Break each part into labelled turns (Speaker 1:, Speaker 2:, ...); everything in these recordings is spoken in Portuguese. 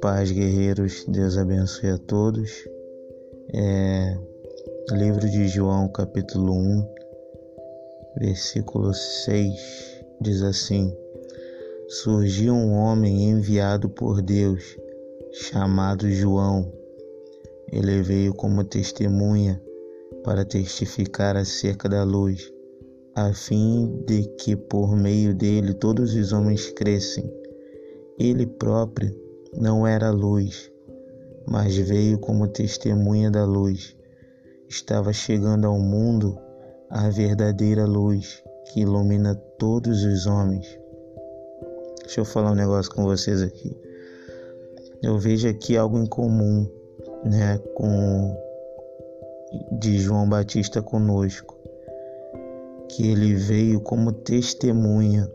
Speaker 1: Paz, guerreiros, Deus abençoe a todos. É, livro de João, capítulo 1, versículo 6, diz assim: Surgiu um homem enviado por Deus, chamado João. Ele veio como testemunha para testificar acerca da luz, a fim de que por meio dele todos os homens crescem. Ele próprio não era luz, mas veio como testemunha da luz. Estava chegando ao mundo a verdadeira luz que ilumina todos os homens. Deixa eu falar um negócio com vocês aqui. Eu vejo aqui algo em comum, né, com de João Batista conosco, que ele veio como testemunha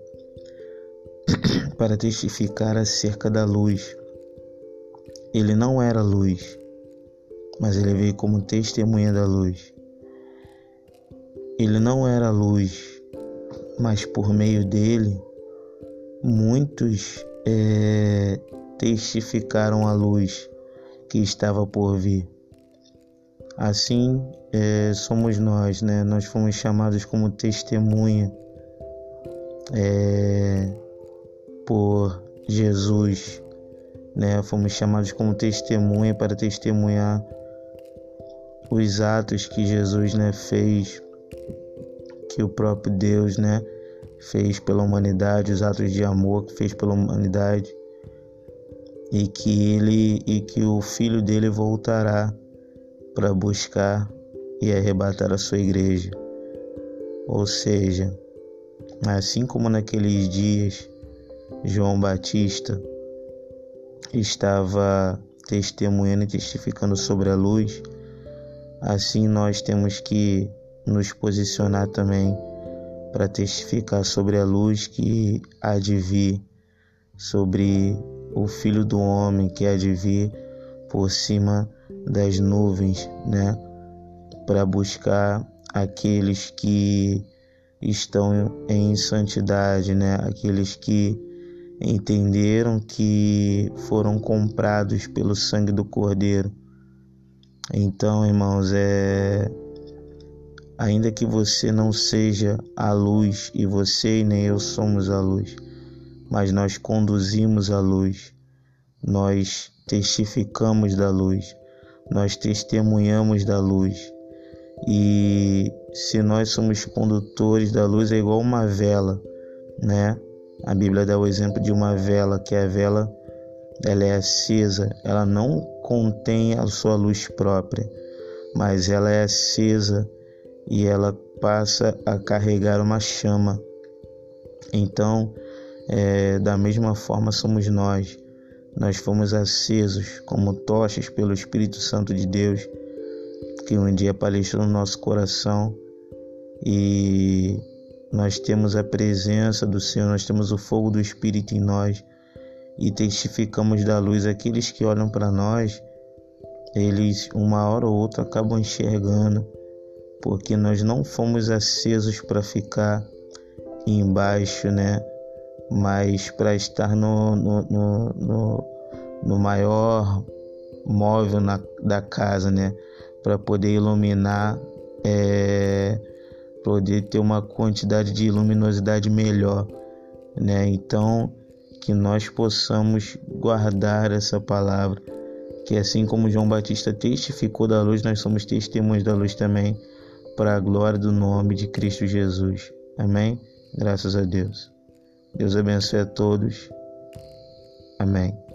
Speaker 1: para testificar acerca da luz ele não era luz, mas ele veio como testemunha da luz. Ele não era luz, mas por meio dele, muitos é, testificaram a luz que estava por vir. Assim é, somos nós, né? Nós fomos chamados como testemunha é, por Jesus né? Fomos chamados como testemunha para testemunhar os atos que Jesus, né, fez, que o próprio Deus, né, fez pela humanidade, os atos de amor que fez pela humanidade, e que ele e que o filho dele voltará para buscar e arrebatar a sua igreja. Ou seja, assim como naqueles dias João Batista estava testemunhando e testificando sobre a luz, assim nós temos que nos posicionar também para testificar sobre a luz que há de vir, sobre o Filho do Homem que há de vir por cima das nuvens, né? Para buscar aqueles que estão em santidade, né? Aqueles que entenderam que foram comprados pelo sangue do Cordeiro. Então, irmãos, é ainda que você não seja a luz e você e nem eu somos a luz, mas nós conduzimos a luz. Nós testificamos da luz. Nós testemunhamos da luz. E se nós somos condutores da luz é igual uma vela, né? A Bíblia dá o exemplo de uma vela, que a vela ela é acesa, ela não contém a sua luz própria, mas ela é acesa e ela passa a carregar uma chama. Então, é, da mesma forma somos nós. Nós fomos acesos como tochas pelo Espírito Santo de Deus, que um dia palestrou no nosso coração e nós temos a presença do Senhor, nós temos o fogo do Espírito em nós e testificamos da luz. Aqueles que olham para nós, eles uma hora ou outra acabam enxergando, porque nós não fomos acesos para ficar embaixo, né? Mas para estar no, no, no, no, no maior móvel na, da casa, né? Para poder iluminar. É, poder ter uma quantidade de luminosidade melhor, né? Então, que nós possamos guardar essa palavra, que assim como João Batista testificou da luz, nós somos testemunhas da luz também, para a glória do nome de Cristo Jesus. Amém? Graças a Deus. Deus abençoe a todos. Amém.